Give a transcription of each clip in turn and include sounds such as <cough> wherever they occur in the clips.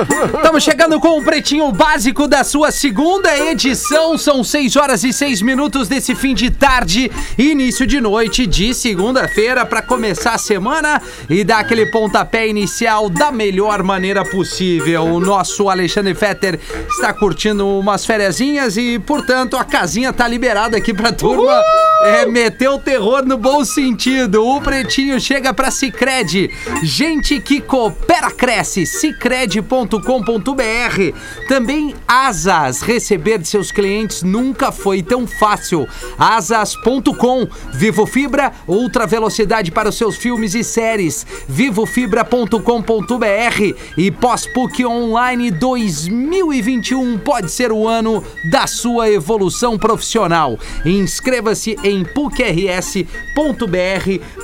<laughs> Estamos chegando com o Pretinho Básico da sua segunda edição. São 6 horas e 6 minutos desse fim de tarde, início de noite de segunda-feira, para começar a semana e dar aquele pontapé inicial da melhor maneira possível. O nosso Alexandre Fetter está curtindo umas fériasinhas e, portanto, a casinha tá liberada aqui pra turma. É, meter o terror no bom sentido. O Pretinho chega pra Cicred. Gente que coopera, cresce. Cicred.com.br. Também Asas. Receber de seus clientes nunca foi tão fácil. Asas.com. Vivo Fibra, ultra velocidade para os seus filmes e séries. Vivofibra.com.br. E pós-PUC Online 2021 pode ser o ano da sua evolução profissional. Inscreva-se em pucrs.br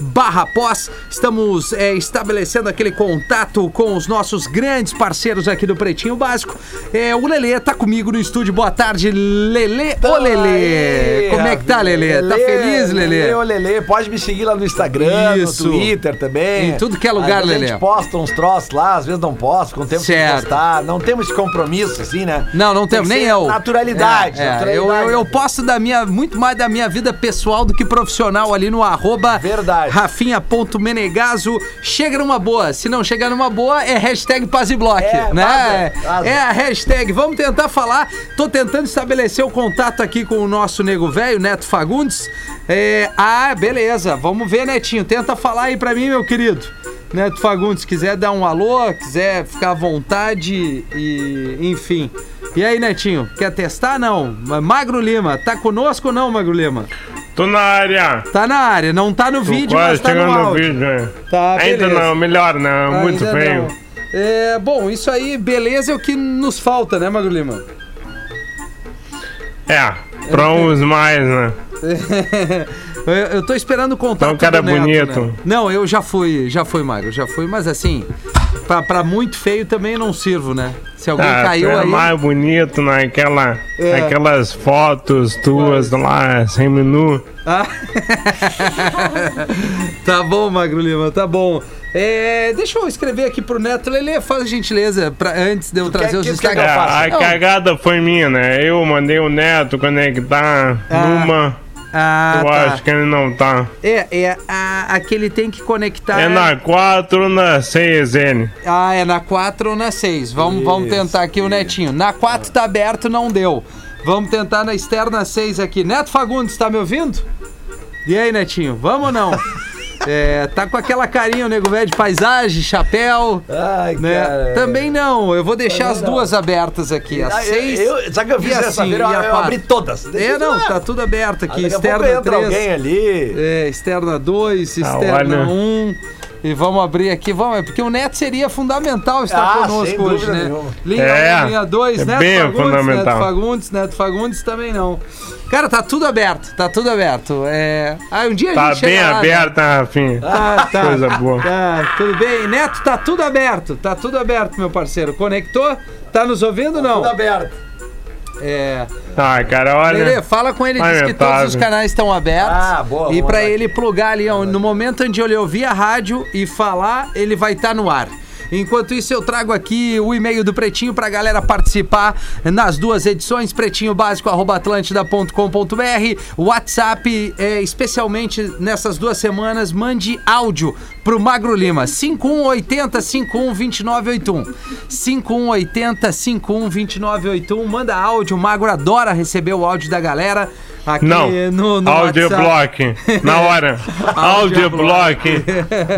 barra pós. Estamos é, estabelecendo aquele contato com os nossos grandes parceiros aqui do Pretinho Básico. É, o Lelê tá comigo no estúdio. Boa tarde, Lelê. Ô, Lelê. Como é que tá, Lelê? Tá feliz, Lelê? Ô, Lelê. Pode me seguir lá no Instagram, Isso. no Twitter também. Em tudo que é lugar, Lelê. A gente posta uns troços lá, às vezes não posta, com o tempo Certo. de postar. Não temos compromisso, assim, né? Não, não Tem temos, nem eu. Naturalidade. É, é, naturalidade. eu, eu, eu posto da minha, muito mais da minha vida pessoal do que profissional ali no arroba Verdade. rafinha.menegaso. Chega numa boa. Se não chegar numa boa, é hashtag paz e É, né? vaza, vaza. É a hashtag. Vamos tentar falar. Tô tentando estabelecer o contato aqui com o nosso nego velho, Neto Fagundes. É, ah, beleza. Vamos ver, Netinho. Tenta falar aí pra mim, meu querido. Neto Fagundes, quiser dar um alô, quiser ficar à vontade e enfim. E aí, Netinho, quer testar? Não. Magro Lima, tá conosco ou não, Magro Lima? Tô na área. Tá na área, não tá no Tô vídeo, mas tá no chegando no áudio. vídeo, né? Tá, Ainda não, melhor não, muito feio. não. É, bom, isso aí, beleza é o que nos falta, né, Magro Lima? É, pra uns mais, né? <laughs> eu, eu tô esperando o contato Então, um cara do Neto, bonito. né? Não, eu já fui, já fui, Magro, já fui, mas assim, pra, pra muito feio também não sirvo, né? Se alguém Ah, caiu é aí... mais bonito naquela, É. aquelas fotos tuas lá, sem menu. Ah. <laughs> tá bom, Magro Lima, tá bom. É, deixa eu escrever aqui pro Neto. Lele, faz a gentileza pra, antes de eu trazer quer- os que- destaques. que eu É, a cagada foi minha, né? Eu mandei o Neto conectar Ah, numa. Ah, eu tá. acho que ele não tá. É, é a, a que ele tem que conectar. É na 4 ou na 6N. Ah, é na 4 ou na 6. Vamos, vamos tentar aqui o Netinho. Na 4 tá aberto, não deu. Vamos tentar na externa 6 aqui. Neto Fagundes, tá me ouvindo? E aí, Netinho, vamos ou não? <laughs> É, tá com aquela carinha, o nego velho de paisagem, chapéu. Ai, Né? cara. Também não, eu vou deixar as duas abertas aqui. Ah, eu- 6. eu- Sabe o que eu fiz e a dessa cinco, vez? Eu, eu abri todas. É, não, tá tudo aberto Ah, aqui. Daqui a pouco Externa entra 3. alguém ali. É, externa 2, Ah, externa olha. 1. E vamos abrir aqui, vamos, é porque o Neto seria fundamental estar Ah, conosco sem hoje, né? nenhuma. Linha É, 1, linha 2, é Neto bem Fagundes, Neto. Fagundes, Neto Fagundes também não. Cara, tá tudo aberto, tá tudo aberto. É... Ah, um dia a Tá gente bem chega lá, né? Rafinha. Tá, tá. <laughs> Coisa boa. Tá, tudo bem. Neto, tá tudo aberto, tá tudo aberto, meu parceiro. Conectou? Tá nos ouvindo ou não? Tudo aberto. É... Ah, cara, olha. Lelê, fala com ele, diz que todos os canais estão abertos. Ah, boa, E lá. ele plugar ali, ó, no momento onde ele ouvir a rádio e falar, ele vai estar no ar. Enquanto isso, eu trago aqui o e-mail do Pretinho pra galera participar nas duas edições, pretinhobásico.atlântida.com.br, WhatsApp, é, especialmente nessas duas semanas, mande áudio pro Magro Lima, 5180 512981. 5180 512981, manda áudio, o Magro adora receber o áudio da galera aqui Não, no, no áudio WhatsApp. block. Na <laughs> hora. áudio block.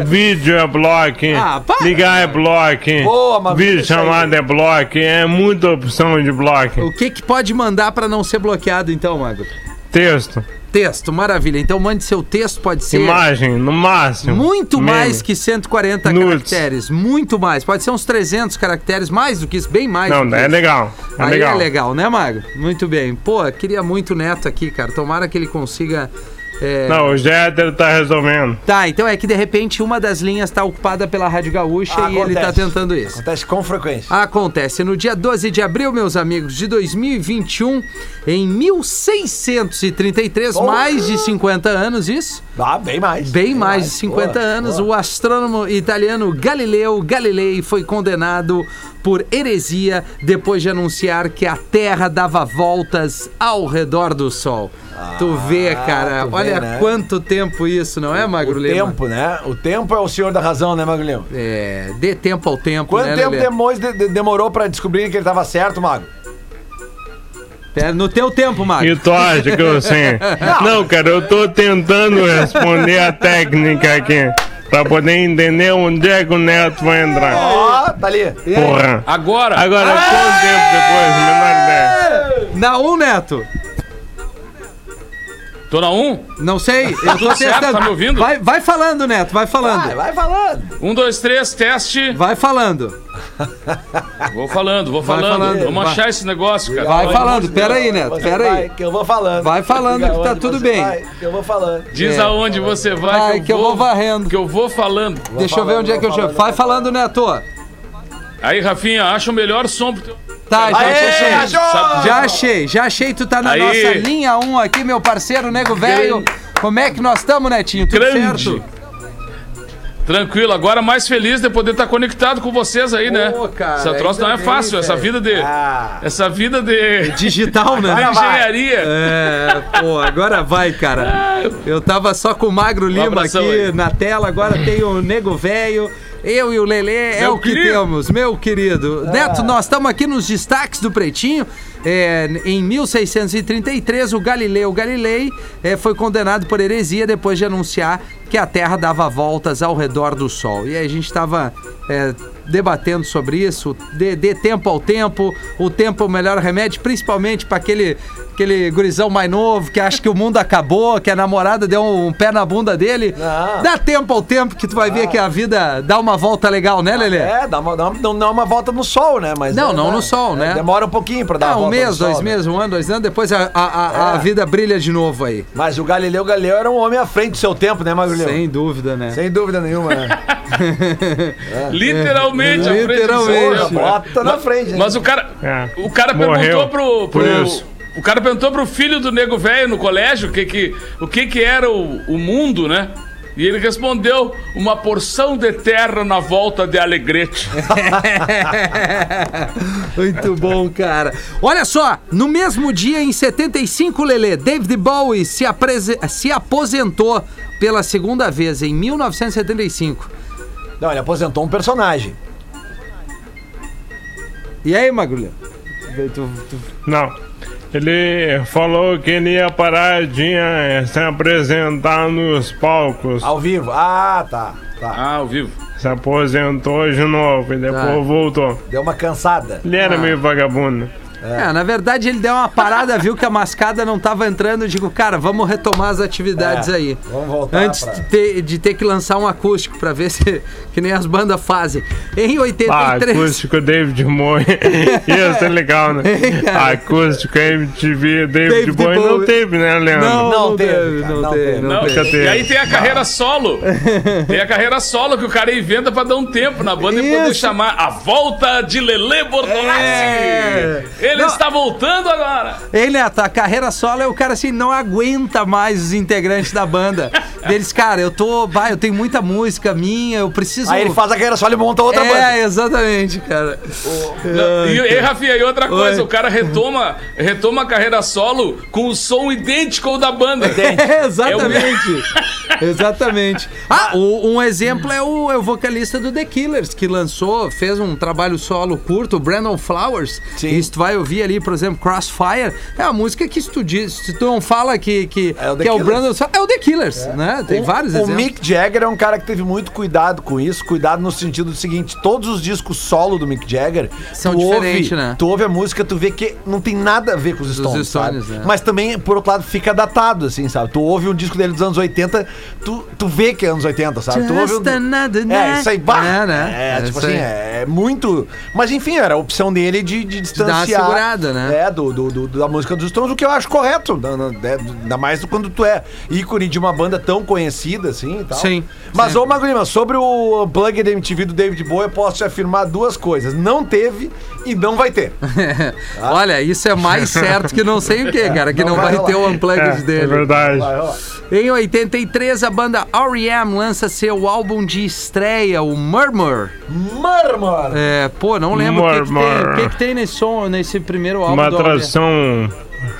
Vídeo é block. Ah, para. Ligar é block. Boa, Vídeo chamada é block. É muita opção de block. O que que pode mandar pra não ser bloqueado então, Magro? Texto. Texto, maravilha. Então mande seu texto, pode ser Imagem, no máximo. muito Meme. mais que 140 Nudes. caracteres, muito mais. Pode ser uns 300 caracteres, mais do que isso, bem mais. Não, do que é isso. legal. É Aí legal. é legal, né, Magro? Muito bem. Pô, queria muito o Neto aqui, cara. Tomara que ele consiga É, Não, o Jeter tá resolvendo. Tá, então é que de repente uma das linhas tá ocupada pela Rádio Gaúcha Ah, e ele tá acontece. tentando isso. Acontece com frequência. Acontece no dia 12 de abril, meus amigos, de 2021, em 1633, Porra! mais de 50 anos, isso? Ah, bem mais. Bem mais de 50 Boa, anos, boa. o astrônomo italiano Galileu Galilei foi condenado por heresia depois de anunciar que a Terra dava voltas ao redor do Sol. tu vê, cara, tu vê, olha né? quanto tempo isso, não é, Magro O Lima? tempo, né? O tempo é o senhor da razão, né, Magulhão? É, dê tempo ao tempo, Quanto né, tempo Lelê? demorou, de- de- demorou pra descobrir que ele tava certo, Mago? Pera, No teu tempo, Magro. E tu acha que eu sei? <laughs> Não, cara, eu tô tentando responder a técnica aqui. Pra poder entender onde é que o Neto vai entrar. Ó, tá ali. Porra. Agora, Agora, quanto tempo depois? Menor ideia. Na 1, Neto. Tô na 1. Não sei, <laughs> eu tô certo, testando. tá me ouvindo? Vai, vai falando, Neto, vai falando. Vai, vai falando. 1, 2, 3, teste. Vai falando. Vou falando, vou Vai falando. falando, Vamos vai. achar esse negócio, cara. Vai falando, pera aí, Neto, pera vai, aí. Que eu vou falando. Vai falando que tá tudo bem. vai, que eu vou falando. Diz É. aonde você vai, Vai, que eu vou varrendo. Que eu vou falando. Deixa eu ver onde é que eu chego. falando, Vai falando, Neto. Aí, Rafinha, acha o melhor som pro teu... Tá, já Aê, achei. Já achei, já achei. Tu tá na Aí. nossa linha 1 aqui, meu parceiro, nego velho. Como é que nós estamos, Netinho? Tudo Grande. certo? Tranquilo, agora mais feliz de poder estar conectado com vocês aí, né? Pô, cara, essa troça não é ainda bem, fácil, essa vida de. Ah. Essa vida de. Digital, né? de engenharia. É, pô, agora vai, cara. Eu tava só com o Magro Lima abração aqui aí. na tela, agora tem o Nego Velho. Eu e o Lelê é o que querido. temos, meu querido. Neto, nós estamos aqui nos destaques do Pretinho. É, em 1633, o Galileu Galilei é, foi condenado por heresia depois de anunciar que a Terra dava voltas ao redor do Sol. E aí a gente estava debatendo sobre isso. Dê, dê tempo ao tempo, o tempo é o melhor remédio, principalmente para aquele, aquele gurizão mais novo que acha que o mundo acabou, que a namorada deu um, pé na bunda dele. Não. Dá tempo ao tempo que tu vai ver que a vida dá uma volta legal, né, Lelê? É, dá uma, dá uma- não, não é uma volta no sol, né? Mas Não, é, não dá- no sol, né? Demora um pouquinho pra dar Ah, uma um volta mês, no sol, dois né? meses, um ano, dois anos, depois a, a, a- a É. vida brilha de novo aí. Mas o Galileu Galileu era um homem à frente do seu tempo, né, Magulhão? Sem dúvida, né? Sem dúvida nenhuma, né? <laughs> Literalmente, Literalmente. tempo. Bota na frente, né? Mas o cara, É. o cara Morreu perguntou pro, por pro- isso. o cara perguntou pro filho do nego velho no colégio o que que, o que que era o, o mundo, né? E ele respondeu: uma porção de terra na volta de Alegrete. <laughs> Muito bom, cara. Olha só, no mesmo dia, em 75, Lelê, David Bowie se, se aposentou pela segunda vez, em 1975. Não, ele aposentou um personagem. E aí, Magulha? Tu- tu- Não. Ele falou que ele ia parar de eh, se apresentar nos palcos. Ao vivo. Ah, tá. Tá. Ah, ao vivo. Se aposentou de novo e depois Tá. voltou. Deu uma cansada. Ele era Ah. meio vagabundo. É, na verdade ele deu uma parada, viu que a mascada não tava entrando. Eu digo, cara, vamos retomar as atividades É, aí. vamos voltar Antes pra- de, ter, de ter que lançar um acústico pra ver se que nem as bandas fazem. Em Ah, 83. acústico David Moore. Ia ser legal, né? Acústico MTV David, David Bowie Bowie. não teve, né, Leandro? Não, Não não teve, teve, cara, não não teve, não e aí tem a carreira solo. Tem a carreira solo que o cara inventa pra dar um tempo na banda e poder Isso. chamar a volta de Lele Bortolassi. É. Ele Não. está voltando agora. Ei, Neto, a carreira solo é o cara assim, não aguenta mais os integrantes da banda. Deles, cara, eu tô. Vai, eu tenho muita música minha, eu preciso. Aí ele faz a carreira só e monta outra é, banda. exatamente, cara. E, e Rafinha, e outra coisa, Oi. o cara retoma, retoma a carreira solo com o som idêntico ao da banda. <laughs> É, exatamente. <laughs> exatamente. Ah, o- um exemplo é o, é o vocalista do The Killers, que lançou, fez um trabalho solo curto, o Brandon Flowers. Sim. E se vai ouvir ali, por exemplo, Crossfire, é uma música que se tu, diz, se tu não fala que, que, É o The que é o. Brandon, é o The Killers, né? Tem vários o exemplos. Mick Jagger é um cara que teve muito cuidado com isso, cuidado no sentido do seguinte, todos os discos solo do Mick Jagger São diferentes, né? Tu ouve a música, tu vê que não tem nada a ver com os Stones, Stones, sabe? né? Mas também, por outro lado, fica datado, assim, sabe? Tu ouve um disco dele dos anos 80, tu, tu vê que é anos 80, sabe? tu ouve Just um... another É, isso aí, bah, É, né? É, É tipo assim, aí. é muito... Mas enfim, era a opção dele de, de distanciar segurada, né? É, do, do- do- da música dos Stones, o que eu acho correto. na- na- é, Ainda mais quando tu é ícone de uma banda tão conhecida assim e tal. Sim, Mas, sim. ô Magrima, sobre o Plug da MTV do David Bowie, eu posso te afirmar duas coisas. Não teve e não vai ter. <laughs> Olha, isso é mais certo que não sei o que, cara, que não, Não vai, vai ter o unplugged É, é dele. verdade. Vai, ó. Em 83, a banda R.E.M. lança seu álbum de estreia, o Murmur. Murmur! É, pô, não lembro o que, que tem, Murmur. o que, que tem nesse som, nesse primeiro álbum Uma tradução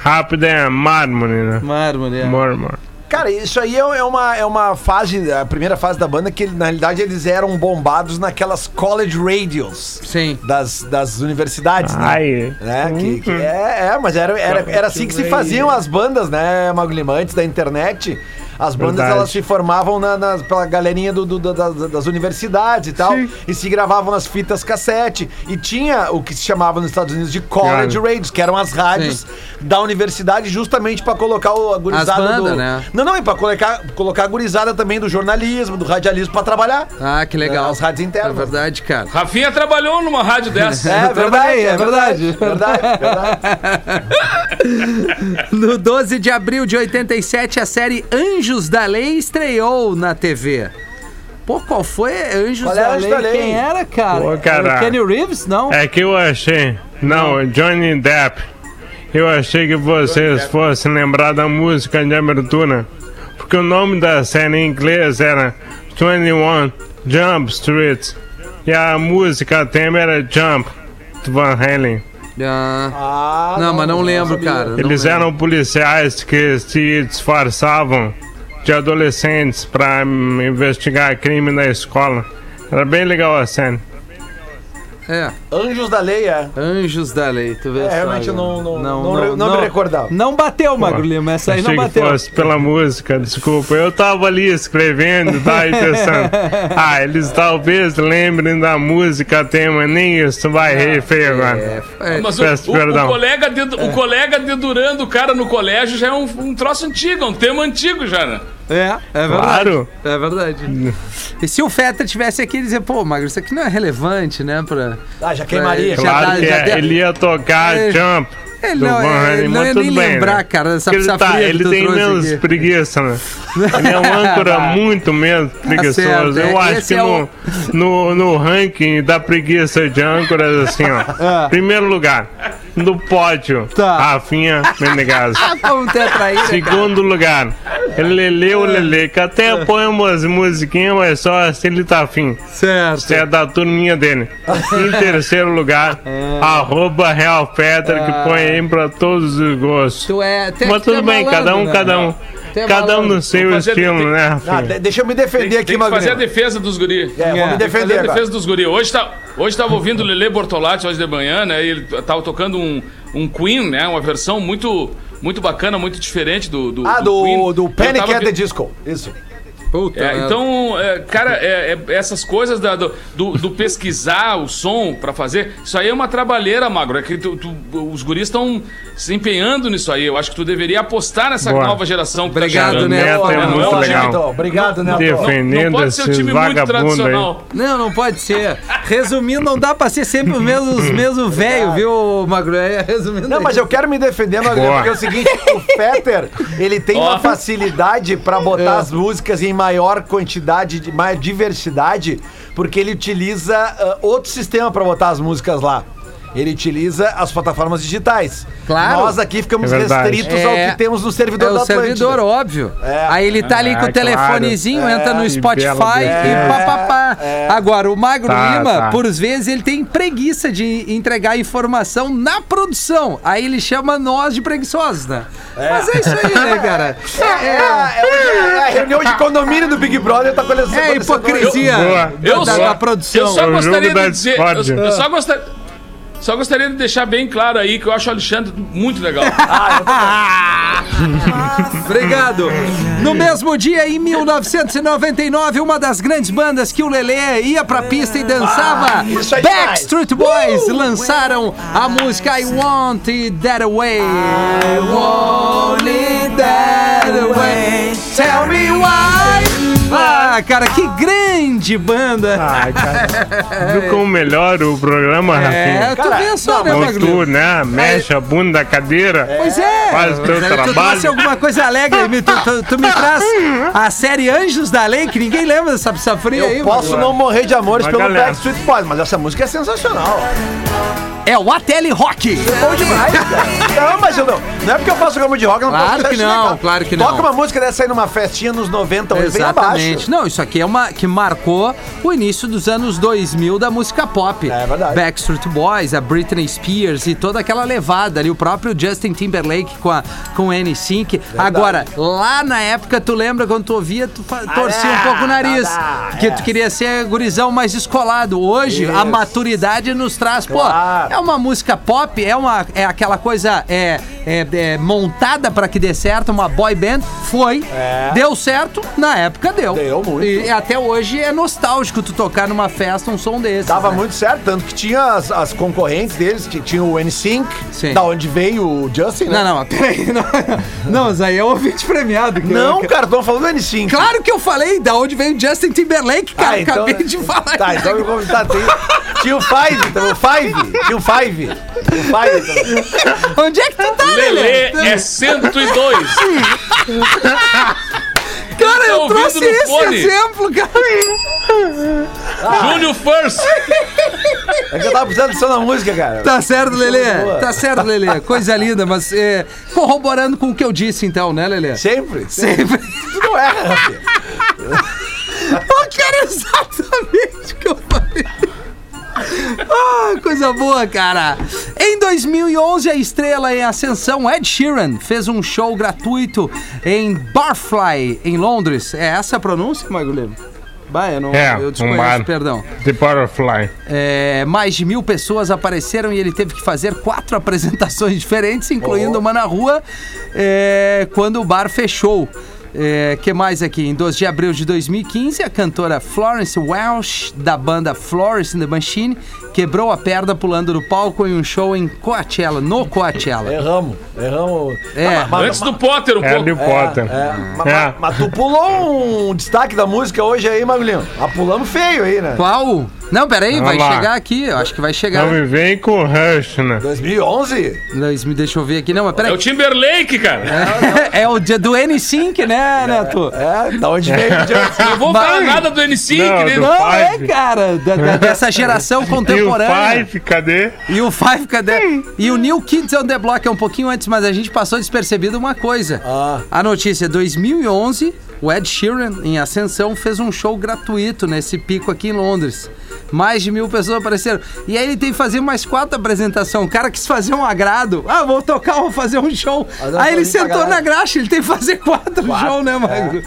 rápida é mármore, né? Murmur, é. Murmur. Cara, isso aí é é uma, é uma fase, a primeira fase da banda, que na realidade eles eram bombados naquelas college radios Sim. das, das universidades, né? Ai. né? Que, que é, é, mas era, era, era assim que se faziam as bandas, né, Magulima? Antes da internet, as bandas Verdade. elas se formavam na, nas- pela galerinha do, do- das, das universidades e tal, e se gravavam nas fitas cassete. E tinha o que se chamava nos Estados Unidos de college Claro. radios, que eram as rádios da universidade, justamente pra colocar o, a gurizada As bandas, do. né? Não, não, e pra colocar, colocar a gurizada também do jornalismo, do radialismo pra trabalhar. Ah, que legal. As rádios internas. É verdade, cara. Rafinha trabalhou numa rádio <laughs> dessa. É, trabalhei, é verdade. Verdade, verdade. <laughs> No 12 de abril de 87, a série Anjos da Lei estreou na TV. Pô, qual foi Anjos Qual da, Lei? da Lei? Quem era, cara? Pô, cara. Era o Kenny Reeves? Não? É que eu achei. Não, Johnny Depp. Eu achei que vocês fossem lembrar da música de abertura. Porque o nome da série em inglês era 21 Jump Street. E a música tema era Jump, do Van Halen. Ah, Ah, não, mas não lembro, sabia. cara. Eles lembro. eram policiais que se disfarçavam de adolescentes para investigar crime na escola. Era bem legal a série. É, Anjos da Lei, é. Anjos da Lei, tu vê É, só, realmente cara. não- não- não re- não me recordava. Não bateu, Magro Lima, essa aí não que bateu. fosse pela música, desculpa. Eu tava ali escrevendo, tá aí pensando. <laughs> Ah, eles talvez lembrem da música tema, nem isso vai rir feio agora. É, Mas o, Peço o- perdão. o colega de, o colega dedurando o cara no colégio já é um, um troço antigo, é um tema antigo já, né? É, é verdade. Claro. É verdade. E se o Feta tivesse aqui, ele dizia, pô, Magro, isso aqui não é relevante, né? Pra... Ah, já queimaria. Já Claro dá- que já é, deu- ele ia tocar É. Jump. Ele do não- é, Halen, não ia nem bem, lembrar, né? cara, dessa ele, pizza tá, fria que ele tu tem menos aqui. preguiça, né? <laughs> Ele é um âncora muito menos preguiçoso. certo, é. Eu acho Esse que é no, o- no, no ranking da preguiça de âncoras, assim, ó. <laughs> Primeiro lugar, no pódio, É. Tá. Rafinha Menegas. Vamos <laughs> ter traíra, cara. Segundo lugar, Lele o Lele, que até põe umas musiquinhas, mas só assim ele tá afim. Certo. Isso é da turminha dele. <laughs> Em terceiro lugar, arroba Real Fetter, que põe aí pra todos os gostos. Tu é, é- Mas tu é tudo bem, malandro, cada um, né? cada um. Tu é Cada um no seu fazer- estilo, né, Ah, deixa eu me defender Tem, aqui, que fazer a Magrinho. defesa dos guri. É, vou É. me Fazer defender a agora. defesa dos guri. Hoje, tá, hoje tava ouvindo o Lele Bortolatti hoje de manhã, né? E ele tava tocando um, um Queen, né? Uma versão muito, muito bacana, muito diferente do, do, Ah, Queen. do, do Eu Panic tava at the Disco. Isso. Puta É, então, é, cara, é, é, essas coisas da- do, do- do pesquisar o som pra fazer, isso aí é uma trabalheira, Magro. É que tu- tu- os guris estão se empenhando nisso aí. Eu acho que tu deveria apostar nessa Boa. nova geração que Obrigado, tá. Neto, Neto é muito não, legal. Obrigado, Neto. Def- Não, não Defendendo pode ser um time muito vagabundo aí. tradicional. Não, não pode ser. Resumindo, não dá pra ser sempre os mesmos, mesmos velho, viu, Magro? É, resumindo. Não, mas eu quero me defender, Boa. porque é o seguinte, o Fetter, ele tem Ó. uma facilidade pra botar as músicas em maior quantidade, de maior diversidade, porque ele utiliza ah, outro sistema pra botar as músicas lá. Ele utiliza as plataformas digitais. Claro. Nós aqui ficamos É restritos É. ao que temos no É servidor o da Atlântida. servidor, óbvio. É. Aí ele tá ali com o Ah, telefonezinho, claro. entra É, no Spotify e papapá. É. Agora, o Magro Tá, Lima, tá. por vezes, ele tem preguiça de entregar informação na produção. Aí ele chama nós de preguiçosos, né? Mas é isso aí, né, cara? <laughs> É, é, é, a reunião de condomínio do Big Brother tá acontecendo. É, é hipocrisia Boa. da, Eu da- só- da produção. Eu só É gostaria de dizer. Eu, eu só gostaria. Só gostaria de deixar bem claro aí que eu acho o Alexandre muito legal. <laughs> Obrigado. No mesmo dia, em 1999, uma das grandes bandas que o Lelê ia pra pista e dançava, isso é Backstreet Boys, lançaram a música I Want It That Way. I want it that way. Tell me why. Ah, cara, que grande banda. Ai, cara. <laughs> Viu como melhora o programa, é, Rafinha? tu vê só, né, tu, né? Mexe a bunda da cadeira. Pois é. Faz o teu Tu trouxe trabalho. alguma coisa alegre, me- tu, tu- tu me traz a série Anjos da Lei, que ninguém lembra dessa safrinha aí. Eu posso mano. não morrer de amores Uma pelo galera. Backstreet Boys, mas essa música é sensacional. É o Ateli Rock. Bom demais, <laughs> cara. Não, mas eu não. Não é porque eu faço programa de rock, eu não Claro posso que não, cara? claro que não. Toca uma música dessa aí numa festinha nos 90, hoje bem Exatamente. abaixo. Não, isso aqui é uma que marcou o início dos anos 2000 da música pop. É verdade. Backstreet Boys, a Britney Spears e toda aquela levada ali, o próprio Justin Timberlake com a com o N5. Agora, lá na época, tu lembra quando tu ouvia, tu fa- torcia um pouco o nariz, ah, porque é. tu queria ser gurizão mais escolado. Hoje, a maturidade nos traz, pô, é uma música pop, é uma é aquela coisa é, é- é montada pra que dê certo, uma boy band, foi, É. deu certo, na época deu. Deu muito. E até hoje é nostálgico tu tocar numa festa um som desse. Tava né? muito certo, tanto que tinha as, as concorrentes deles, que tinha o NSYNC, Sim. da onde veio o Justin, né? Não, não, <laughs> peraí. Não, não, isso aí é o ouvinte premiado. Não, eu- cara, estamos falando do NSYNC. Claro que eu falei da onde veio o Justin Timberlake, cara. Ah, então- Acabei de falar. Tá, então eu vou tá, tem, Tinha o Five, então, o Five, tinha o Five. O Five também. Onde é que tu tá, Lelê Lelê? é 102. <laughs> Cara, eu ouvindo trouxe no esse fone. exemplo, cara. Júnior First. É que eu tava precisando de som na música, cara. Tá certo, Lelê. Tá certo, Lelê. Coisa linda, mas é, corroborando com o que eu disse, então, né, Lelê? Sempre. Sempre. Tu não erra, Rafinha. <laughs> Eu quero exatamente o que eu. Ah, coisa boa, cara. Em 2011, a estrela em ascensão Ed Sheeran fez um show gratuito em Barfly, em Londres. É essa a pronúncia, Magulho? Bah, eu não É, eu um desconheço, bar. perdão. The Butterfly. É, mais de mil pessoas apareceram e ele teve que fazer quatro <laughs> apresentações diferentes, incluindo uma na rua, é, quando o bar fechou. É, que mais aqui? Em 12 de abril de 2015, a cantora Florence Welsh, da banda Florence and the Machine, quebrou a perna pulando do palco em um show em Coachella, no Coachella. Erramos, erramos. É. Ah, mas- Antes do Potter É pouco. Harry Potter. É, mas, É. mas- mas tu pulou um destaque da música hoje aí, Magulhinho. Mas pulamos feio aí, né? Qual? Não, peraí, Vamos vai lá. chegar aqui, eu acho que vai chegar. Não me vem com Rush, né? 2011? Dois- me Deixa eu ver aqui, não, mas É peraí. o Timberlake, cara. É, o dia do N5, né, Neto? É, da onde veio o Justin? Não vou Mas- falar nada do N5, Não, né? do- Não, é, Five. cara, da- da- dessa geração <laughs> E o contemporânea. Five, cadê? E o Five, cadê? E o New Kids on the Block é um pouquinho antes, mas a gente passou despercebido uma coisa. Ah. A notícia, 2011, o Ed Sheeran, em Ascensão, fez um show gratuito nesse pico aqui em Londres. Mais de mil pessoas apareceram. E aí ele tem que fazer mais quatro apresentações. O cara quis fazer um agrado. Ah, vou tocar, vou fazer um show. Aí ele sentou na graxa, ele tem que fazer quatro, shows, né, Magro?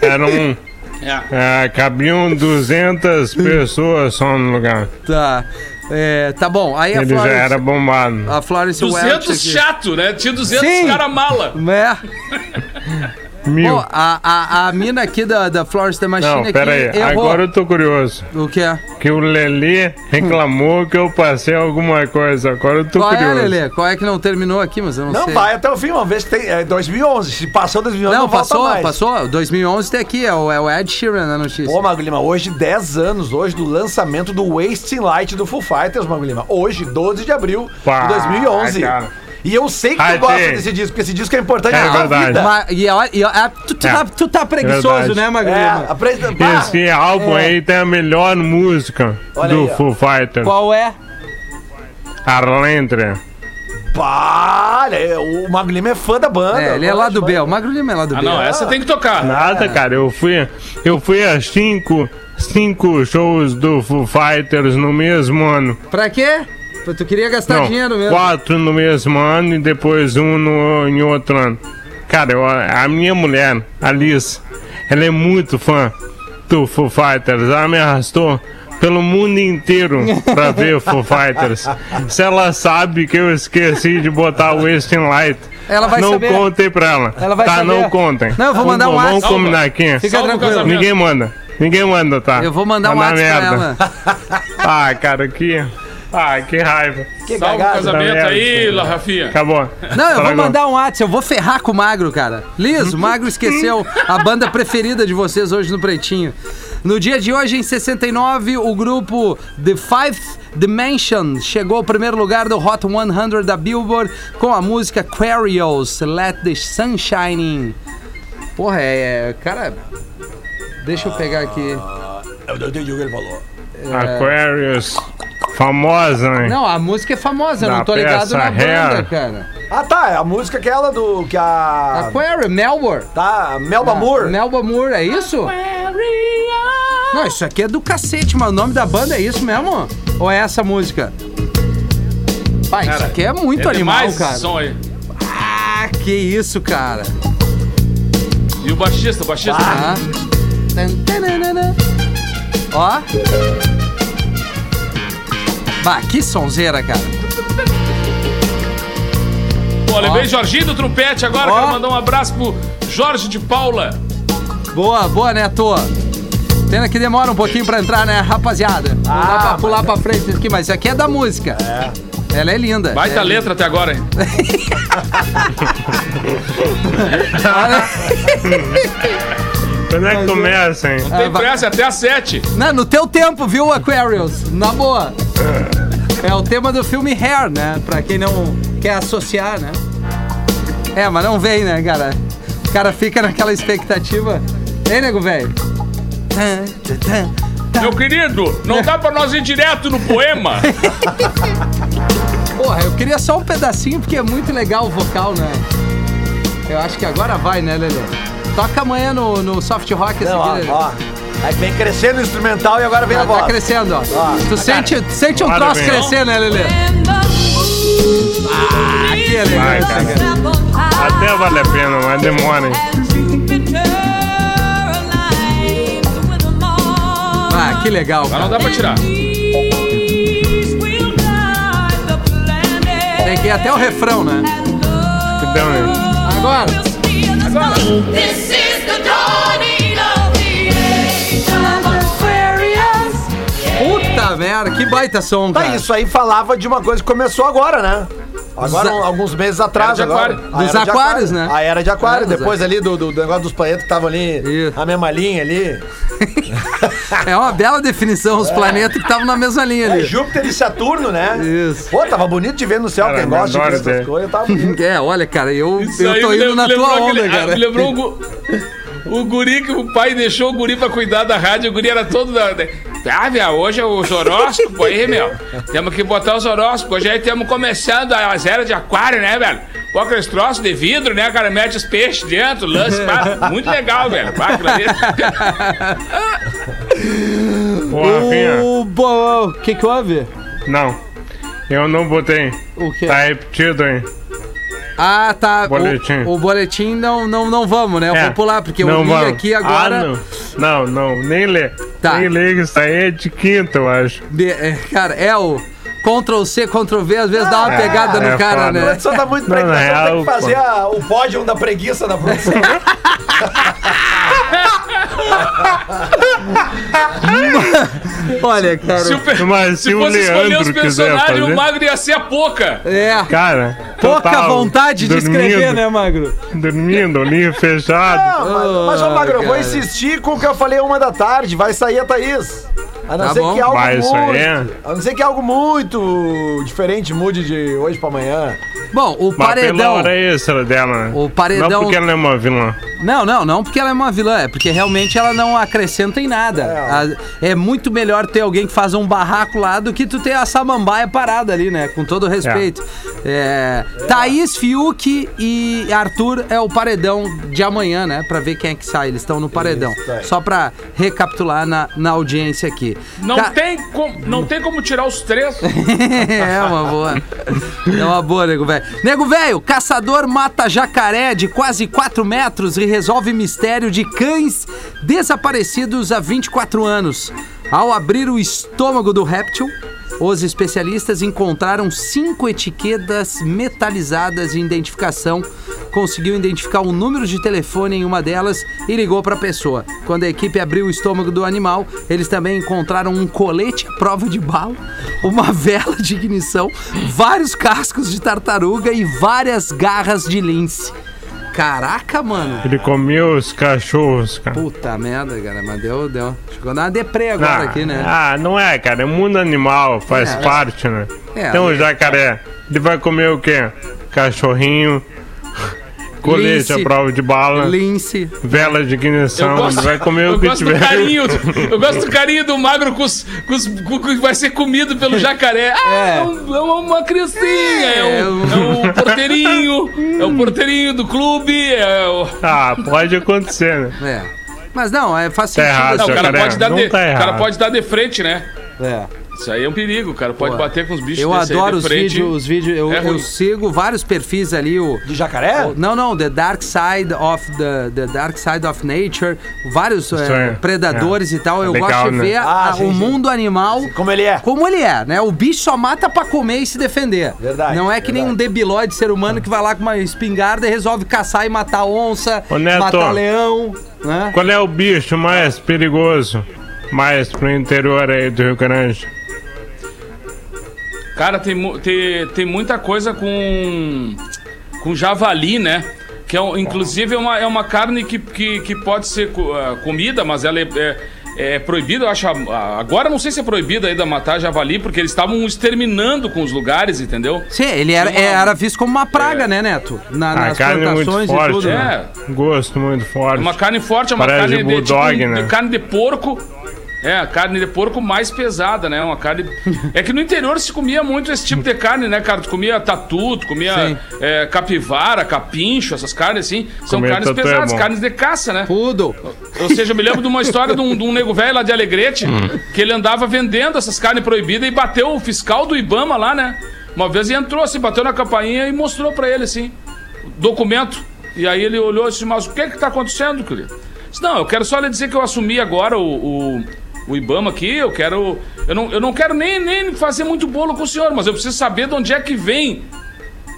Era um. <laughs> É. É, cabiam 200 pessoas só no lugar. Tá. É, tá bom. Aí a Ele já Florence, era bombado. a Florence 200 Welch aqui. chato, né? Tinha 200 Sim. cara mala. É. <laughs> Mil. Pô, a, a, a mina aqui da, da Florence the Machine Não, aqui pera aí. errou. Agora eu tô curioso. O que é? Que o Lelê reclamou que eu passei alguma coisa. Agora eu tô Qual é, curioso. Lelê? Qual é que não terminou aqui, mas eu não, Não, sei. vai até o fim, vamos ver se tem. É 2011. Se passou 2011, Não, não, volta passou, mais. passou. 2011 tem aqui, é o, é o Ed Sheeran na notícia. Ô, Mago Lima, hoje 10 anos, hoje, do lançamento do Wasting Light do Full Fighters, Mago Lima. Hoje, 12 de abril Pá, de 2011. cara. E eu sei que tu Ai, gosta tem. desse disco, porque esse disco é importante É na tua verdade. vida. E, ó, e, ó, é, tu, tu É. tá, tu tá preguiçoso, Verdade. né, Magro? É. Esse álbum aí tem a melhor música Olha do aí, ó. Foo Fighters. Qual é? Arlentre. Pá, olha, o Mago Lima é fã da banda. É, ele é lá do B. O Magro Lima é lá do Ah, B. não, essa tem que tocar. Nada, cara. Eu fui, eu fui a cinco, cinco shows do Foo Fighters no mesmo ano. Pra quê? Tu queria gastar Não, dinheiro mesmo. quatro no mesmo ano e depois um no, em outro ano. Cara, eu- a minha mulher, a Liz, ela é muito fã do Foo Fighters. Ela me arrastou pelo mundo inteiro pra ver Foo Fighters. Se ela sabe que eu esqueci de botar o Wasting Light, Ela vai não saber. contem pra ela. Ela vai tá, saber. não contem. Não, eu vou mandar um Vamos WhatsApp. combinar aqui. Fica Salva o tranquilo. Ninguém manda. Ninguém manda, tá? Eu vou mandar um WhatsApp pra ela. <laughs> Ah, cara, que. Ah, que raiva. Que Salva o cagada. casamento Tá aí. La Rafinha. Acabou. Não, eu vou Estragou. mandar um WhatsApp, eu vou ferrar com o Magro, cara. Liso, o Magro esqueceu a banda preferida de vocês hoje no Pretinho. No dia de hoje, em 69, o grupo The Fifth Dimension chegou ao primeiro lugar do Hot 100 da Billboard com a música Aquarius, Let the Sun Shine In. Porra, é... é- Cara, deixa eu pegar aqui. Eu não entendi o que ele falou. Aquarius. Famosa, hein? Não, a música é famosa, eu não Da tô ligado na banda, Hair. cara. Ah, tá. É a música aquela do. Que a. Aquarius, Melbourne. Tá, Melba Moore. Melba Moore, é isso? Não, isso aqui é do cacete, mas o nome da banda é isso mesmo? Ou é essa música? Pai, isso Cara, aqui é muito é animal, cara. esse som aí. Ah, que isso, cara. E o baixista, o baixista. Ah. Ó. Bah, que sonzeira, cara. Pô, lembrei Jorginho do Trompete agora. Ó. Quero mandar um abraço pro Jorge de Paula. Boa, boa, Neto. Pena que demora um pouquinho pra entrar, né, rapaziada? Não dá Ah, pra pular pra frente aqui, mas isso aqui é da música. É. Ela é linda. Baita é letra até agora, hein? <laughs> Quando é que começa, hein? Tem vai- pressa até às sete. Não, no teu tempo, viu, Aquarius? Na boa. É o tema do filme Hair, né? Pra quem não quer associar, né? É, mas não vem, né, cara? O cara fica naquela expectativa. Ei, nego, velho? Meu querido, não dá pra nós ir direto no poema. <laughs> Porra, eu queria só um pedacinho porque é muito legal o vocal, né? Eu acho que agora vai, né, Lelê? Toca amanhã no, no Soft Rock esse aqui, ó, Lelê. ó. Aí vem crescendo o instrumental e agora vem a Tá, tá voz. crescendo, ó. Ó, tu sente, sente um troço bem. crescer, né, Lelê? Ah, que elegância. Até vale a pena, mas demora, hein? Ah, que legal, cara. não dá pra tirar. Tem que ir até o refrão, né? Que deu, hein? Agora. Puta merda, que baita som, Tá, cara. isso aí falava de uma coisa que começou agora, né? Agora, a- alguns meses atrás. Era de agora. aquário. A Dos era de aquários, né? A era de aquário. É, Depois ali do, do, do negócio dos planetas que estavam ali, Isso. a mesma linha ali. <laughs> É uma bela definição, os planetas que estavam na mesma linha É, ali. Júpiter e Saturno, né? Isso. Pô, tava bonito de ver no céu. Cara, Quem gosta adoro ver. coisas, tava bonito. <laughs> É, olha, cara, eu, Isso eu tô indo na tua onda, aquele- ah, cara. Me lembrou o, <laughs> o guri que o pai deixou o guri pra cuidar da rádio. O guri era todo da. Ah, meu, hoje é os horóscopos aí, <laughs> meu. Temos que botar os horóscopos. Hoje aí estamos começando as eras de aquário, né, velho? Pô, aqueles troços de vidro, né, cara? Mete os peixes dentro, lance. pá, muito legal, velho. Pá. <laughs> O bo- o que que houve? Não. Eu não botei. O quê? Tá repetido, hein? Ah, tá. O- Boletim. O, boletim não, não, não vamos, né? Eu É, vou pular, porque eu li vamos. aqui agora. Ah, não. não, não, nem lê. Tá. Nem lê, que isso aí é de quinta, eu acho. De- é, cara, é o Ctrl C, Ctrl V, às vezes dá uma é, pegada no é cara, foda. A né? produção tá muito Não, preguiçosa. na Tem que fazer a- o pódio da preguiça da produção. <laughs> Olha, cara. Se, o Mas se se o fosse escolher os personagens, fazer- o magro ia ser a pouca. É. Cara, Pouca total, vontade de escrever, dormindo, né, Magro? Dormindo, olhinho <laughs> fechado. Não, mas, mas ô, Magro, eu vou cara. insistir com o que eu falei uma da tarde. Vai sair a Thaís. A não Tá ser bom. que algo Vai, isso aí muito. é. A não ser que algo muito diferente mude de hoje pra amanhã. Bom, o Mas pela paredão. hora extra dela, né? O paredão- Não porque ela é uma vilã. Não, não, não porque ela é uma vilã, é porque realmente ela não acrescenta em nada. A- É, muito melhor ter alguém que faz um barraco lá do que tu ter a samambaia parada ali, né? Com todo respeito. É. Thaís, Fiuk e Arthur é o paredão de amanhã, né? Pra ver quem é que sai. Eles estão no paredão. Isso aí. Só pra recapitular na, na audiência aqui. Não, Ca- tem com- não tem como tirar os três. <laughs> é uma boa. É uma boa, nego velho. Nego velho, caçador mata jacaré de quase 4 metros e resolve mistério de cães desaparecidos há 24 anos. Ao abrir o estômago do réptil, os especialistas encontraram cinco etiquetas metalizadas de identificação conseguiu identificar um número de telefone em uma delas e ligou para a pessoa. Quando a equipe abriu o estômago do animal, eles também encontraram um colete à prova de bala, uma vela de ignição, vários cascos de tartaruga e várias garras de lince. Caraca, mano. Ele comeu os cachorros, cara. Puta merda, cara, mas deu, deu. Chegou a dar uma deprê agora Ah, aqui, né? ah, não é, cara. É mundo animal, faz É. parte, né? É, então o é. jacaré, ele vai comer o quê? Cachorrinho, colete Lince. à prova de bala, Lince. vela de ignição, gosto, vai comer o que gosto do tiver. carinho. <laughs> Eu gosto do carinho do magro com os, com os- com o que vai ser comido pelo jacaré. Ah, É. é, um- é uma, criancinha, é, É, um, um- é um porteirinho, é o porteirinho do clube. É o... Ah, pode acontecer, né? É. Mas não, é, faz Tá errado, Não, o cara pode dar não de, tá o cara errado. pode dar de frente, né? É. Isso aí é um perigo, cara pode Pô, bater com os bichos Eu adoro de os vídeos, os vídeos. Eu, É eu sigo vários perfis ali, o. De jacaré? o- Não, não, The Dark Side of the, the Dark Side of Nature, vários eh, é. predadores É. e tal. É Eu legal, gosto de né? ver Ah, a- sim, o sim. mundo animal Como ele é. como ele é, né? O bicho só mata pra comer e se defender. Verdade, Não é que nem um verdade. debilóide ser humano que vai lá com uma espingarda e resolve caçar e matar onça, Ô, Neto. matar leão, né? Qual é o bicho mais perigoso? Mais pro interior aí do Rio Grande. Cara, tem, tem, tem muita coisa com, com javali, né? Que é, inclusive é uma, é uma carne que, que, que pode ser ah, comida, mas ela é, é, é proibida, eu acho. ah, Agora não sei se é proibida ainda matar javali, porque eles estavam exterminando com os lugares, entendeu? Sim, ele era, uma- era visto como uma praga, É. né, Neto? Na, A nas carne é muito plantações e forte, tudo. né? né? Gosto muito forte. É uma carne forte, é uma Parece carne de, bulldog, tipo, né? de carne de porco. É, a carne de porco mais pesada, né? Uma carne. <laughs> É que no interior se comia muito esse tipo de carne, né, cara? Tu comia tatu, tu comia é, capivara, capincho, essas carnes assim. São Comer carnes é pesadas, carnes de caça, né? Tudo. Ou seja, eu me lembro de uma história de um, de um nego velho lá de Alegrete, que ele andava vendendo essas carnes proibidas e bateu o fiscal do Ibama lá, né? Uma vez e entrou assim, bateu na campainha e mostrou pra ele assim, documento. E aí ele olhou e disse, mas o que que tá acontecendo, querido? Disse, não, eu quero só lhe dizer que eu assumi agora o, o, o Ibama aqui, eu quero. Eu não, eu não quero nem, nem fazer muito bolo com o senhor, mas eu preciso saber de onde é que vem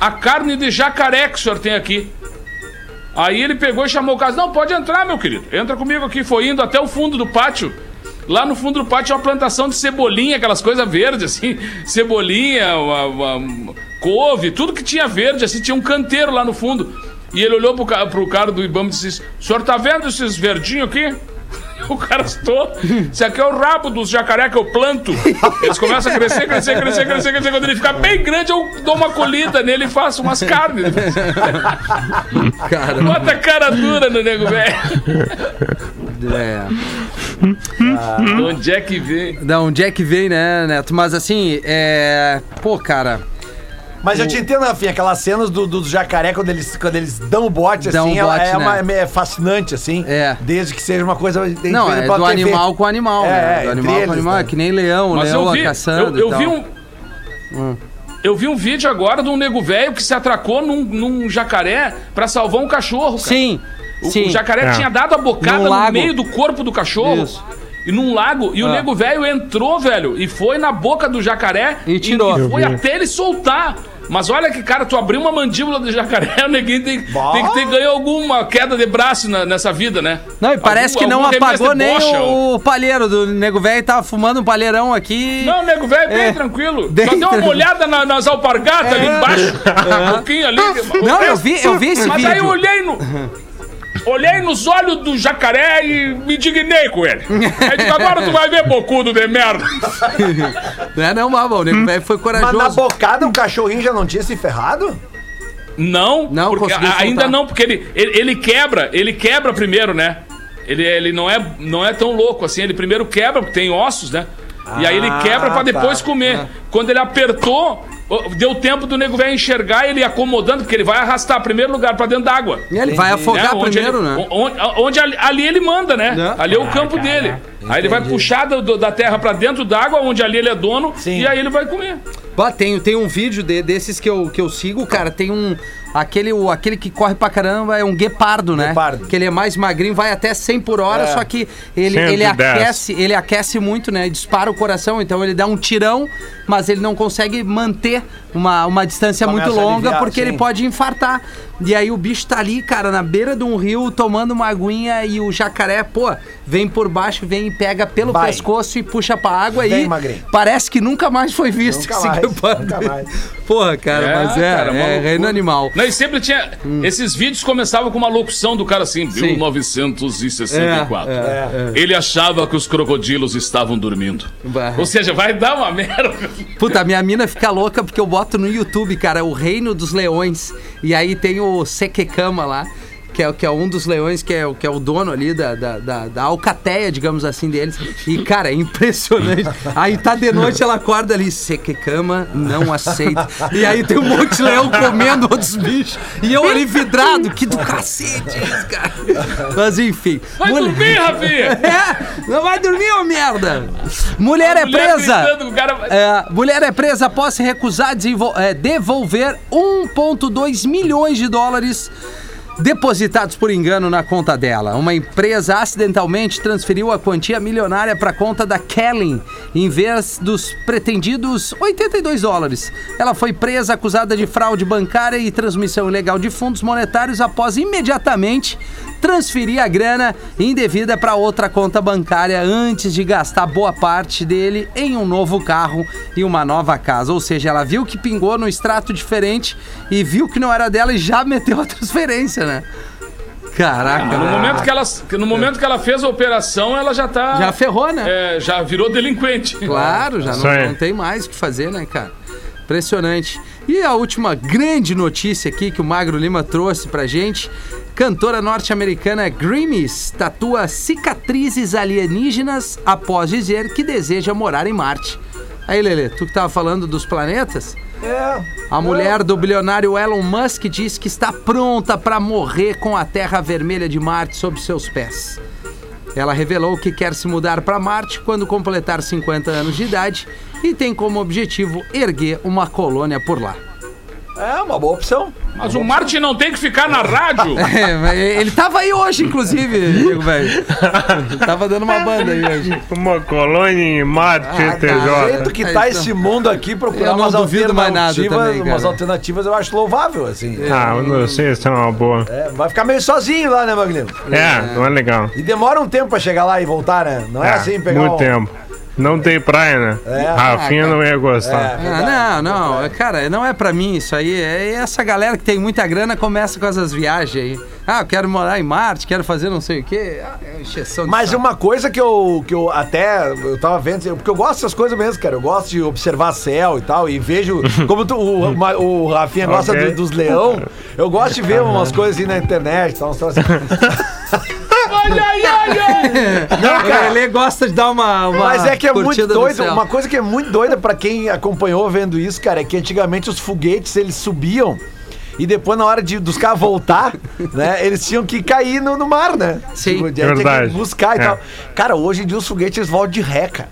a carne de jacaré que o senhor tem aqui. Aí ele pegou e chamou o caso. Não, pode entrar, meu querido. Entra comigo aqui. Foi indo até o fundo do pátio. Lá no fundo do pátio tinha uma plantação de cebolinha, aquelas coisas verdes, assim. <laughs> Cebolinha, uma, uma- couve, tudo que tinha verde, assim. Tinha um canteiro lá no fundo. E ele olhou pro, pro cara do Ibama e disse: O senhor tá vendo esses verdinhos aqui? O cara estou. Isso aqui é o rabo dos jacaré que eu planto. Eles começam a crescer, crescer, crescer, crescer, crescer. Quando ele fica bem grande, eu dou uma colhida nele e faço umas carnes. Cara, Bota a cara dura no nego velho. é. De onde é que vem? Da onde é que vem, né, Neto? Mas assim, é. Pô, cara. Mas eu te entendo, Rafinha, aquelas cenas do, do jacaré quando eles, quando eles dão o bote, Dão assim, o ela bote, é, né? uma- é fascinante, assim. É. Desde que seja uma coisa. tem Não, é do animal com animal, É, né? é, Do entre animal eles, com animal. né? É que nem leão, Mas leão eu vi, caçando. eu, eu e tal. vi um. Eu vi um vídeo agora de um nego velho que se atracou num, num jacaré pra salvar um cachorro, cara. Sim. O, sim. o jacaré É. tinha dado a bocada Num no lago. meio do corpo do cachorro. Isso. E num lago. E o Ah. nego velho entrou, velho, e foi na boca do jacaré E tirou. E, foi vi. até ele soltar. Mas olha que, cara, tu abriu uma mandíbula do jacaré, o <laughs> neguinho tem, tem que ter ganho alguma queda de braço na- nessa vida, né? Não, e parece Algum- que não apagou nem bocha, o, o palheiro do nego velho. Tava fumando um palheirão aqui. Não, nego velho, bem É. tranquilo. Bem Só deu uma tranquilo. olhada na- nas alpargatas ali É. embaixo. Um pouquinho ali. Não, eu vi, eu vi esse Mas vídeo. aí eu olhei no. <laughs> Olhei nos olhos do jacaré e me indignei com ele. Aí digo, agora tu vai ver, bocudo de merda. Não é não, Baba. O nego velho foi Mas na corajoso. bocada o cachorrinho já não tinha se ferrado? Não, Não, porque ainda soltar. não, porque ele, ele, ele quebra, ele quebra primeiro, né? Ele, ele não, é, não é tão louco assim. Ele primeiro quebra, porque tem ossos, né? E aí ele Ah, quebra pra depois tá. comer. Quando ele apertou, deu tempo do nego velho enxergar ele acomodando, porque ele vai arrastar primeiro lugar pra dentro d'água. E ele vai afogar né? Onde primeiro, ele- né? Onde, onde ali, ali ele manda, né? Né? Ali é o campo dele. Aí ele vai puxar do- do- da terra pra dentro d'água, onde ali ele é dono, Sim. e aí ele vai comer. Bah, tem, tem um vídeo de- desses que eu, que eu sigo, cara. Tem um. Aquele, o, aquele que corre pra caramba é um guepardo, né? Guepardo. Que ele é mais magrinho, vai até 100 por hora, É. só que ele, ele 110. aquece, ele aquece muito, né? Dispara o coração, então ele dá um tirão, mas ele não consegue manter uma, uma distância Começa muito longa aliviar, porque ele sim. pode infartar. E aí o bicho tá ali, cara, na beira de um rio, tomando uma aguinha e o jacaré, pô, vem por baixo, vem e pega pelo Vai. pescoço e puxa pra água Vem, e magrinho. parece que nunca mais foi visto Nunca esse mais, <laughs> nunca mais. Porra, cara, É, mas é, cara, é loucura. reino animal. Não, e sempre tinha. Esses vídeos começavam com uma locução do cara assim, 1964. É, É. Ele achava que os crocodilos estavam dormindo. Bah. Ou seja, vai dar uma merda. Puta, minha mina fica louca porque eu boto no YouTube, cara, o Reino dos Leões. E aí tem o Sekekama lá. Que é, que é um dos leões, que é, o- que é o dono ali da, da, da, da alcateia, digamos assim, deles. E, cara, é impressionante. Aí tá de noite, ela acorda ali, Sekekama, não aceita. E aí tem um monte de leão comendo outros bichos. E eu ali vidrado, que do cacete isso, cara. Mas enfim. Vai Mulher- dormir, Rafinha! <laughs> É, não vai dormir, ô merda! Mulher é Mulher presa! cara É, mulher é presa após se recusar desenvol- é, devolver 1,2 milhões de dólares depositados por engano na conta dela. Uma empresa acidentalmente transferiu a quantia milionária para a conta da Kellen, em vez dos pretendidos 82 dólares. Ela foi presa acusada de fraude bancária e transmissão ilegal de fundos monetários após imediatamente transferir a grana indevida para outra conta bancária antes de gastar boa parte dele em um novo carro e uma nova casa. Ou seja, ela viu que pingou no extrato diferente e viu que não era dela e já meteu a transferência, né? Caraca, No né? momento, que ela, no momento que ela fez a operação, ela já tá. já ferrou, né? é, já virou delinquente. Claro, já não, não tem mais o que fazer, né, cara? Impressionante. E a última grande notícia aqui que o Magro Lima trouxe pra gente: cantora norte-americana Grimes tatua cicatrizes alienígenas após dizer que deseja morar em Marte. Aí, Lele, tu que tava falando dos planetas? É. A mulher do bilionário Elon Musk diz que está pronta para morrer com a terra vermelha de Marte sob seus pés. Ela revelou que quer se mudar para Marte quando completar 50 anos de idade e tem como objetivo erguer uma colônia por lá. É uma boa opção. Mas o Martin não tem que ficar na rádio. <laughs> É, mas ele tava aí hoje, inclusive, Diego, velho. Tava dando uma banda aí hoje. Uma colônia em Marte, Ah, Do TJ. jeito que É, tá então. esse mundo aqui, procurar umas duvido mais nada alternativas, também, umas alternativas eu acho louvável, assim. Ah, eu não sei se é uma boa. É, vai ficar meio sozinho lá, né, Magnino? É, não é legal. E demora um tempo pra chegar lá e voltar, né? Não é, assim pegar muito um... tempo. Não tem praia, né? É. Rafinha não ia gostar. É. Ah, Verdade. não, não, cara, não é pra mim isso aí. É essa galera que tem muita grana começa com essas viagens aí. Ah, eu quero morar em Marte, quero fazer não sei o quê. Ah, é encheção de Mas saco. uma coisa que eu, que eu até eu tava vendo, porque eu gosto dessas coisas mesmo, cara. Eu gosto de observar céu e tal, e vejo <laughs> como tu- o, o, o Rafinha gosta Ok. do- dos leão. Eu gosto de ver umas coisas assim na internet, tal, uns troços assim. <laughs> Ai, ai, ai, ai. Não, cara, ele gosta de dar uma. uma Mas é que é muito doido. Uma coisa que é muito doida pra quem acompanhou vendo isso, cara, é que antigamente os foguetes eles subiam. E depois, na hora de, dos caras voltar, <laughs> né, eles tinham que cair no, no mar, né? Sim. Tipo, tinha Verdade. que buscar e É. tal. Cara, hoje em dia os foguetes eles voltam de ré, cara.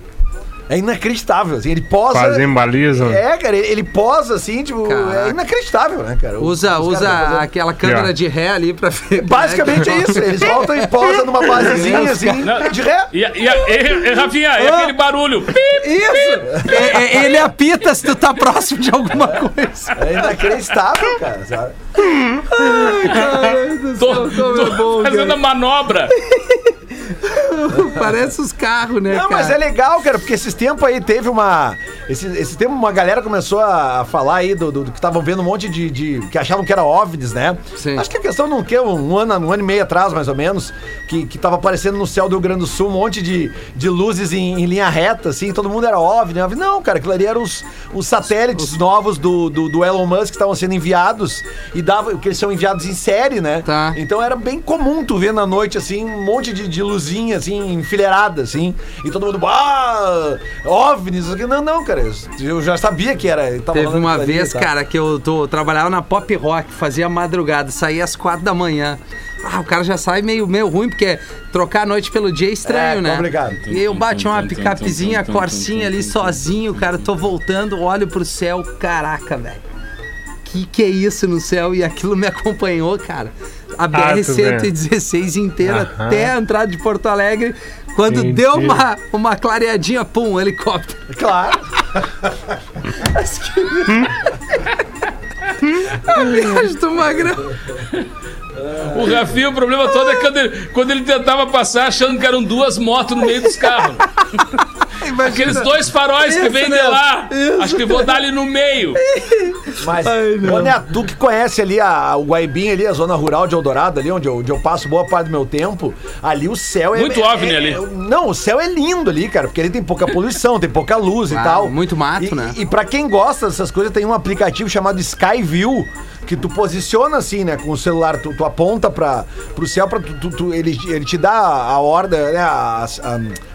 É inacreditável, assim, ele posa... Fazem baliza. É, cara, ele, ele posa assim, tipo, Caraca. é inacreditável, né, cara? Usa, usa fazendo- aquela câmera Yeah. de ré ali pra ver. Basicamente é isso, eles voltam e posam numa basezinha, assim, Não. de ré. E, e, e, e, Rafinha, e aquele barulho? Isso! É, é, ele apita se tu tá próximo de alguma coisa. É inacreditável, cara, sabe? Tô, tô fazendo a manobra. <laughs> Parece os carros, né, Não, cara? mas é legal, cara, porque esses tempos aí teve uma. Esse, esse tempo uma galera começou a, falar aí do, do- do que estavam vendo um monte de, de- que achavam que era OVNIs, né? Sim. Acho que a questão não que um ano, um ano e meio atrás, mais ou menos, que, que tava aparecendo no céu do Rio Grande do Sul um monte de, de luzes em, em linha reta, assim, todo mundo era OVNI, OVNI. Não, cara, aquilo ali eram os, os satélites novos do, do, do Elon Musk que estavam sendo enviados e dava, que eles são enviados em série, né? Tá. Então era bem comum tu ver na noite, assim, um monte de, de luzinha, assim, enfileirada, assim. E todo mundo, ah, OVNIs. isso aqui." Não, não, cara. Eu já sabia que era. tava Teve uma aquilo ali, vez, tá? cara, que eu tô, trabalhava na pop rock, fazia madrugada, saía às quatro da manhã. Ah, o cara já sai meio, meio ruim, porque trocar a noite pelo dia é estranho, É, né? complicado. E eu bati uma picapezinha, corsinha ali sozinho, cara, tô voltando, olho pro céu, caraca, velho. que que é isso no céu? E aquilo me acompanhou, cara. A Ah, vê. BR-116 inteira Aham. até a entrada de Porto Alegre. Quando Mentira. deu uma, uma clareadinha, pum, um helicóptero. Claro. A viagem do Magrão. O Rafinha, o problema todo é quando ele, quando ele tentava passar achando que eram duas motos no meio dos carros. Aqueles dois faróis que Isso vêm de lá. isso. Acho que vou dar ali no meio. Mas, Neto, tu que conhece ali a, o Guaibim ali, a zona rural de Eldorado, ali onde eu, onde eu passo boa parte do meu tempo, ali o céu é... Muito é, OVNI é- ali. Não, o céu é lindo ali, cara, porque ali tem pouca poluição, tem pouca luz e Ah, tal. muito mato, E- né? E, pra quem gosta dessas coisas, tem um aplicativo chamado Skyview, que tu posiciona assim, né, com o celular, tu, tu aponta pra, pro céu, pra tu, tu- tu- ele, ele te dá a ordem, né, a,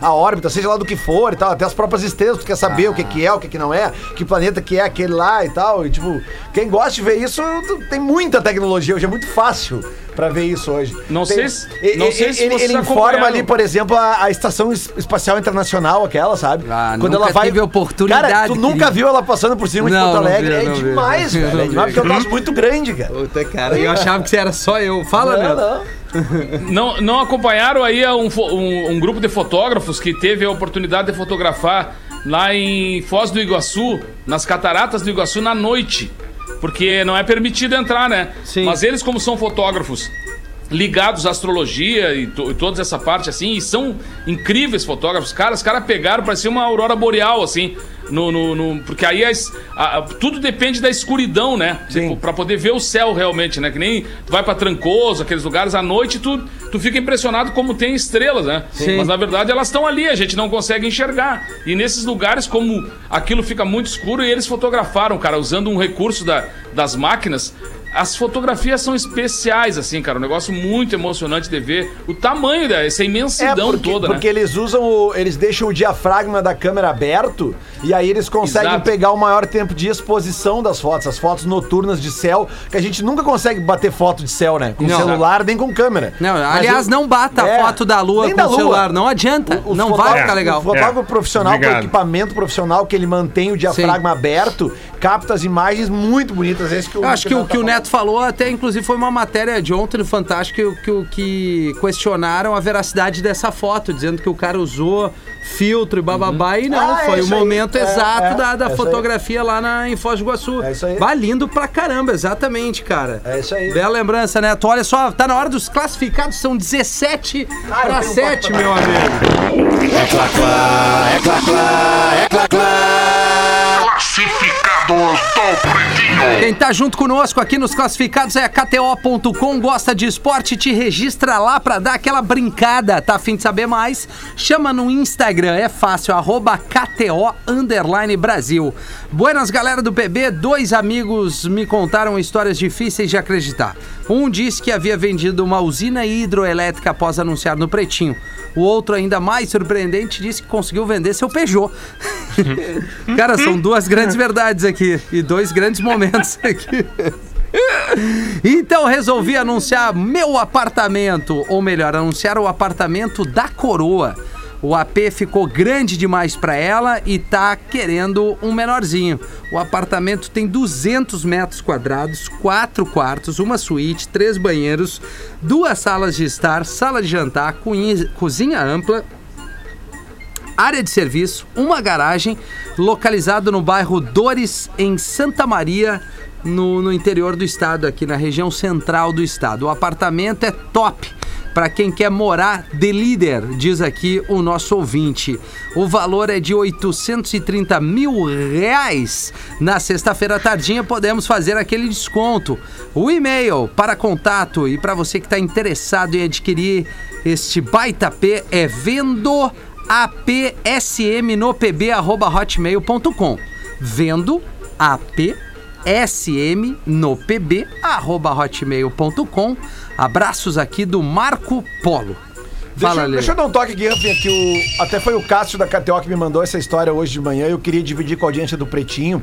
a, a órbita, seja lá do que for e tal, até as próprias estrelas, tu quer saber o que que é, o que que não é, que planeta que é aquele lá e tal, e tipo, quem gosta de ver isso, tem muita tecnologia hoje, é muito fácil pra ver isso hoje. Não Tem- sei se- e- não sei se ele, ele informa ali, por exemplo, a, a Estação Es- Espacial Internacional, aquela, sabe? Ah, nunca tive oportunidade, Cara, tu nunca querido. viu ela passando por cima de Não, Porto Alegre? vi, é não vi. demais, <laughs> Não velho. É demais porque é um troço muito grande, cara. Puta, cara, eu achava que era só eu. Fala, Não, não. <laughs> Não, não acompanharam aí um, um- um grupo de fotógrafos que teve a oportunidade de fotografar lá em Foz do Iguaçu, nas cataratas do Iguaçu, na noite. Porque não é permitido entrar, né? Sim. Mas eles, como são fotógrafos ligados à astrologia e, to- e toda essa parte assim, e são incríveis fotógrafos, cara, os caras pegaram, parecia uma aurora boreal, assim, no, no- no- porque aí as- a- tudo depende da escuridão, né? Sim. Tipo, pra poder ver o céu realmente, né? Que nem tu vai pra Trancoso, aqueles lugares, à noite tu, tu fica impressionado como tem estrelas, né? Sim. Mas na verdade elas estão ali, a gente não consegue enxergar. E nesses lugares, como aquilo fica muito escuro, e eles fotografaram, cara, usando um recurso da- das máquinas. As fotografias são especiais, assim, cara. Um negócio muito emocionante de ver o tamanho dessa imensidão É, porque, toda, porque né? eles usam o, eles deixam o diafragma da câmera aberto e aí eles conseguem Exato. pegar o maior tempo de exposição das fotos, as fotos noturnas de céu, que a gente nunca consegue bater foto de céu, né? Com Não. celular nem com câmera. Não, aliás, o- não bata É, a foto da lua com da o lua. celular. Não adianta. Os não vai ficar legal. O fotógrafo É. profissional, com Obrigado. equipamento profissional que ele mantém o diafragma aberto, capta as imagens muito bonitas. Esse que o Eu acho que o Fernando que o Neto falou, até inclusive foi uma matéria de ontem no Fantástico que, que, que questionaram a veracidade dessa foto, dizendo que o cara usou filtro e bababá, e não, Ah, é foi o isso aí. momento É, exato é, da, da é isso aí. fotografia lá na, em Foz do Iguaçu. É isso aí. Vai lindo pra caramba, exatamente, cara. É isso aí. Bela lembrança, Neto. Olha só, tá na hora dos classificados, são 17 Ah, pra tenho um 7, copo meu amigo. Classificados do Pretinho. Quem tá junto conosco aqui nos classificados é a KTO.com, gosta de esporte, te registra lá pra dar aquela brincada. Tá afim de saber mais? Chama no Instagram, é fácil, arroba KTO Brasil. Buenas, galera do PB, dois amigos me contaram histórias difíceis de acreditar. Um disse que havia vendido uma usina hidroelétrica após anunciar no Pretinho. O outro, ainda mais surpreendente, disse que conseguiu vender seu Peugeot. <laughs> Cara, são duas grandes verdades aqui e dois grandes momentos <laughs> aqui. Então resolvi anunciar meu apartamento, ou melhor, anunciar o apartamento da coroa. O AP ficou grande demais para ela e tá querendo um menorzinho. O apartamento tem 200 metros quadrados, quatro quartos, uma suíte, três banheiros, duas salas de estar, sala de jantar, cozinha ampla, área de serviço, uma garagem, localizado no bairro Dores, em Santa Maria, no, no interior do estado, aqui na região central do estado. O apartamento é top. Para quem quer morar de líder, diz aqui o nosso ouvinte. O valor é de 830 mil reais. Na sexta-feira tardinha podemos fazer aquele desconto. O e-mail para contato e para você que está interessado em adquirir este baita P é vendo apsm no pb@hotmail.com. Vendo apsm no pb@hotmail.com. Abraços aqui do Marco Polo. Fala, deixa, deixa eu dar um toque aqui, Rafinha, que o, até foi o Cássio da KTO que me mandou essa história hoje de manhã. Eu queria dividir com a audiência do Pretinho.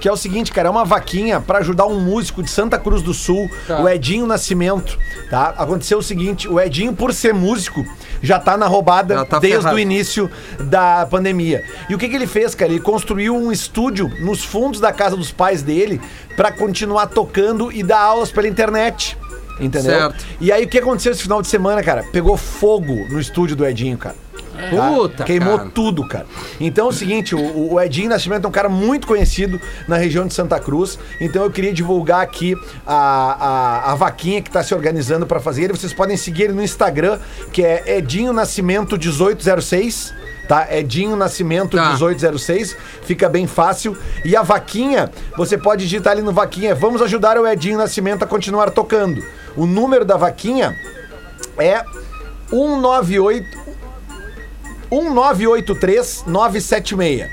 Que é o seguinte, cara, é uma vaquinha pra ajudar um músico de Santa Cruz do Sul, Tá. o Edinho Nascimento, tá? Aconteceu o seguinte, o Edinho, por ser músico, já tá na roubada tá desde ferrado. o início da pandemia. E o que, que ele fez, cara? Ele construiu um estúdio nos fundos da casa dos pais dele pra continuar tocando e dar aulas pela internet. Entendeu? Certo. E aí o que aconteceu esse final de semana, cara? Pegou fogo no estúdio do Edinho, cara. Tá? Puta, Queimou cara. tudo, cara. Então é o seguinte, o, o Edinho Nascimento é um cara muito conhecido na região de Santa Cruz. Então eu queria divulgar aqui a, a, a vaquinha que tá se organizando pra fazer ele. Vocês podem seguir ele no Instagram, que é Edinho Nascimento 1806. Tá? Edinho Nascimento Tá. 1806. Fica bem fácil. E a vaquinha, você pode digitar ali no vaquinha. Vamos ajudar o Edinho Nascimento a continuar tocando. O número da vaquinha é 198 1983 976.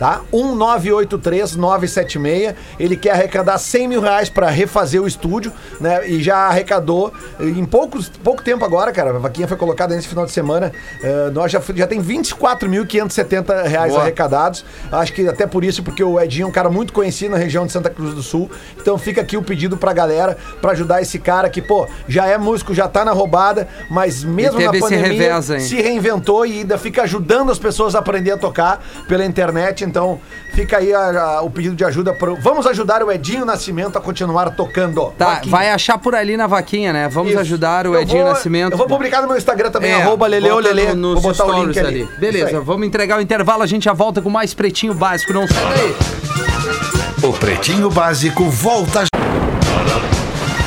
Tá? 1983 976. Ele quer arrecadar 100 mil reais para refazer o estúdio, né? E já arrecadou em poucos, pouco tempo agora, cara. A vaquinha foi colocada nesse final de semana. eh, nós já, já tem 24.570 reais Boa. arrecadados. Acho que até por isso, porque o Edinho é um cara muito conhecido na região de Santa Cruz do Sul. Então fica aqui o pedido pra galera pra ajudar esse cara que, pô, já é músico, já tá na roubada, mas mesmo na pandemia revés aí. se reinventou e ainda fica ajudando as pessoas a aprender a tocar pela internet. Então fica aí a- a- o pedido de ajuda. Pro... Vamos ajudar o Edinho Nascimento a continuar tocando. Tá, Vaquinha. vai achar por ali na vaquinha, né? Vamos Isso. ajudar o Eu Edinho vou- Nascimento. Eu vou publicar no meu Instagram também, É, arroba Leleu Lelê. no- Vou nos botar o link stories ali. ali. Beleza, vamos entregar o intervalo, a gente já volta com mais pretinho básico, não sai daí. O Pretinho Básico volta.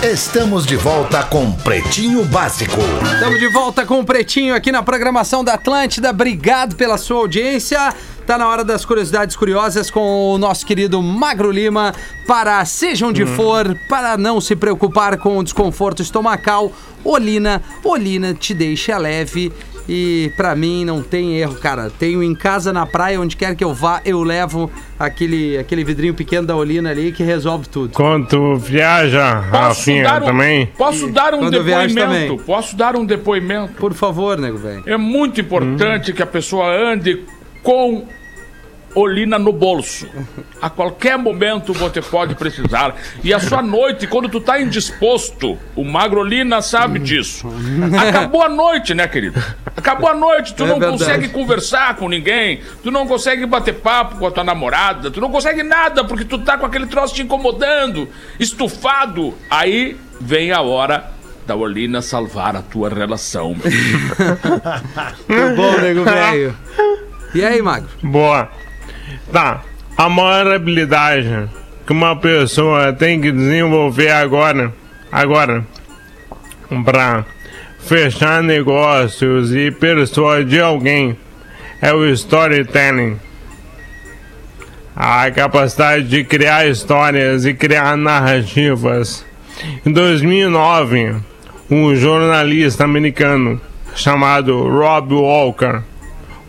Estamos de volta com Pretinho Básico. Estamos de volta com o Pretinho aqui na programação da Atlântida. Obrigado pela sua audiência. Tá na hora das curiosidades curiosas com o nosso querido Magro Lima. Para seja onde for, para não se preocupar com o desconforto estomacal, Olina, Olina te deixa leve. E pra mim não tem erro, cara. Tenho em casa, na praia, onde quer que eu vá, eu levo aquele, aquele vidrinho pequeno da Olina ali que resolve tudo. Quando viaja, Rafinha, um, também? Posso dar um depoimento? Posso dar um depoimento? Por favor, nego velho. É muito importante que a pessoa ande com olina no bolso. A qualquer momento você pode precisar. E a sua noite, quando tu tá indisposto, o Magrolina sabe disso. Acabou a noite, né, querido? Acabou a noite, tu É não verdade. consegue conversar com ninguém, tu não consegue bater papo com a tua namorada, tu não consegue nada porque tu tá com aquele troço te incomodando, estufado. Aí vem a hora da Olina salvar a tua relação, meu <laughs> bom, nego velho. <laughs> E aí, Magro? Boa. Tá. A maior habilidade que uma pessoa tem que desenvolver agora, agora, pra fechar negócios e persuadir alguém é o storytelling. A capacidade de criar histórias e criar narrativas. Em 2009, um jornalista americano chamado Rob Walker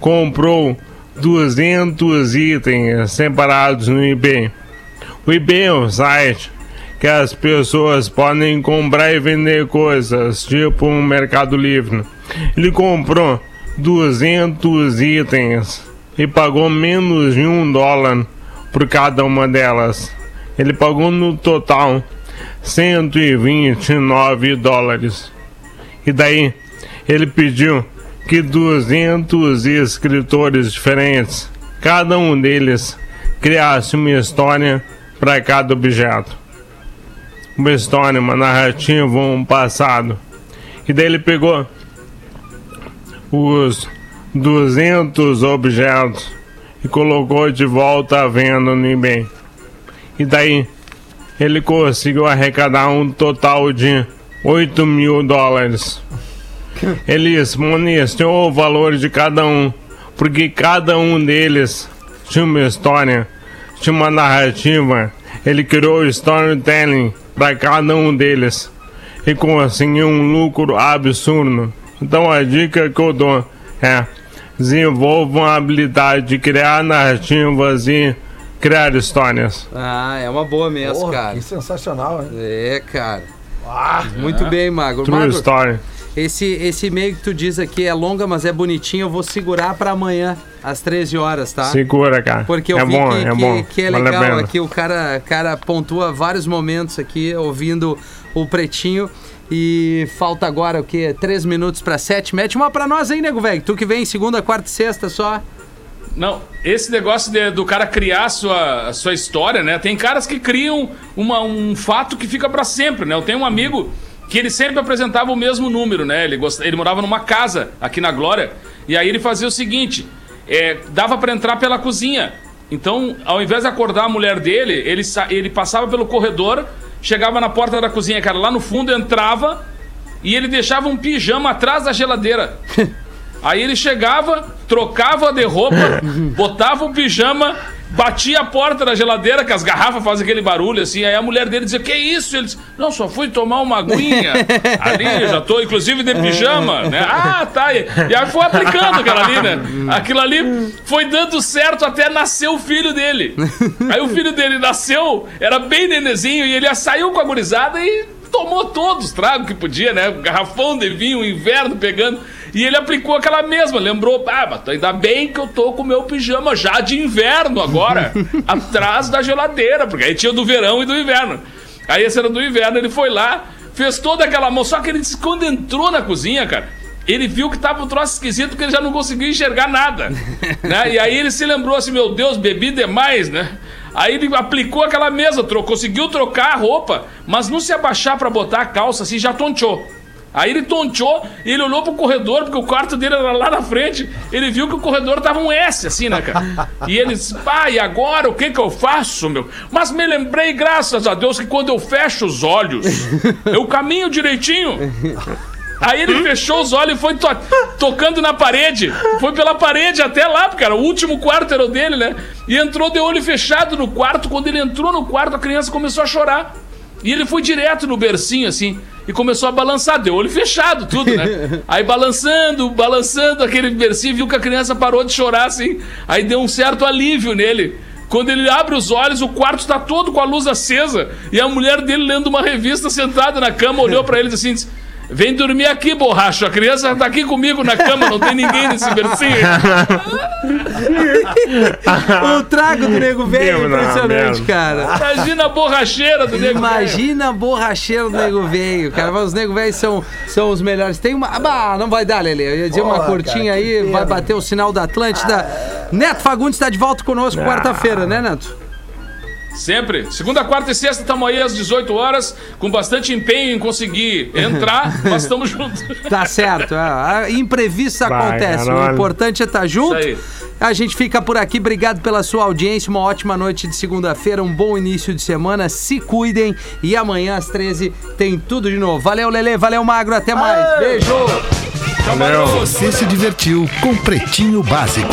comprou 200 itens separados no eBay. O eBay é um site que as pessoas podem comprar e vender coisas, tipo um Mercado Livre. Ele comprou 200 itens e pagou menos de um dólar por cada uma delas. Ele pagou no total 129 dólares. E daí ele pediu que 200 escritores diferentes, cada um deles, criasse uma história para cada objeto. Uma história, uma narrativa, um passado. E daí ele pegou os 200 objetos e colocou de volta à venda no eBay. E daí ele conseguiu arrecadar um total de 8 mil dólares. Ele exponenciou o valor de cada um, porque cada um deles tinha uma história, tinha uma narrativa. Ele criou storytelling para cada um deles e conseguiu um lucro absurdo. Então a dica que eu dou é desenvolvam a habilidade de criar narrativas e criar histórias. Ah, é uma boa mesmo, Porra, cara. que sensacional, hein? É, cara. Muito bem, Magro. True Magro, story. Esse, esse e-mail que tu diz aqui é longa, mas é bonitinho. Eu vou segurar pra amanhã, às 13 horas, tá? Segura, cara. Porque eu é vi bom, que, é que- bom. que é Vale legal aqui. O cara, cara pontua vários momentos aqui, ouvindo o Pretinho. E falta agora o quê? Três minutos pra sete. Mete uma pra nós aí, nego velho. Tu que vem segunda, quarta e sexta só. Não, esse negócio de- do cara criar a sua, a sua história, né? Tem caras que criam uma- um fato que fica pra sempre, né? Eu tenho um amigo que ele sempre apresentava o mesmo número, né? Ele, ele morava numa casa aqui na Glória, e aí ele fazia o seguinte: é, dava pra entrar pela cozinha. Então, ao invés de acordar a mulher dele, ele, ele passava pelo corredor, chegava na porta da cozinha, cara, lá no fundo entrava e ele deixava um pijama atrás da geladeira. <laughs> Aí ele chegava, trocava de roupa, <laughs> botava o pijama, batia a porta da geladeira, que as garrafas fazem aquele barulho assim. Aí a mulher dele dizia: Que isso? Ele disse: Não, só fui tomar uma aguinha. <laughs> Ali, já tô inclusive de pijama, né? Ah, tá. E e aí foi aplicando aquela ali, né? Aquilo ali foi dando certo até nascer o filho dele. Aí o filho dele nasceu, era bem nenezinho, e ele saiu com a gurizada e tomou todos os tragos que podia, né? Garrafão de vinho, inverno pegando. E ele aplicou aquela mesma, lembrou, ah, mas ainda bem que eu tô com o meu pijama já de inverno agora, <laughs> atrás da geladeira, porque aí tinha do verão e do inverno. Aí esse era do inverno, ele foi lá, fez toda aquela mão, só que ele disse, que quando entrou na cozinha, cara, ele viu que tava um troço esquisito porque ele já não conseguia enxergar nada, <laughs> né? E aí ele se lembrou assim, meu Deus, bebi demais, né? Aí ele aplicou aquela mesa, trocou, conseguiu trocar a roupa, mas não se abaixar pra botar a calça assim, já tonteou. Aí ele tonteou e ele olhou pro corredor, porque o quarto dele era lá na frente. Ele viu que o corredor tava um S, assim, né, cara? <laughs> E ele disse, e agora o que que eu faço, meu? Mas me lembrei, graças a Deus, que quando eu fecho os olhos, <laughs> eu caminho direitinho. Aí ele fechou os olhos e foi to- tocando na parede. Foi pela parede até lá, porque era o último quarto era o dele, né? E entrou de olho fechado no quarto. Quando ele entrou no quarto, a criança começou a chorar. E ele foi direto no bercinho, assim, e começou a balançar, deu olho fechado, tudo, né? <laughs> Aí balançando, balançando aquele bercinho, viu que a criança parou de chorar, assim. Aí deu um certo alívio nele. Quando ele abre os olhos, o quarto está todo com a luz acesa. E a mulher dele lendo uma revista sentada na cama, olhou pra ele e disse assim: Vem dormir aqui, borracho. A criança tá aqui comigo na cama, não tem ninguém nesse bercinho. <laughs> o trago do nego velho é impressionante, cara. Imagina a borracheira do nego. velho. Imagina a borracheira do nego velho, cara. Mas os nego velhos são, são os melhores. Tem uma. Ah, não vai dar, Lele. Eu ia dizer uma curtinha cara, aí, vai bater o sinal da Atlântida. Neto Fagundes está de volta conosco quarta-feira, né, Neto? Sempre. Segunda, quarta e sexta estamos aí às 18 horas, com bastante empenho em conseguir entrar, <laughs> mas estamos juntos. Tá certo. A imprevisto Vai, acontece. O caralho. importante é estar junto. Isso aí. A gente fica por aqui. Obrigado pela sua audiência. Uma ótima noite de segunda-feira. Um bom início de semana. Se cuidem. E amanhã às 13 tem tudo de novo. Valeu, Lele. Valeu, Magro. Até mais. Beijo. Valeu. Você se divertiu com Pretinho Básico.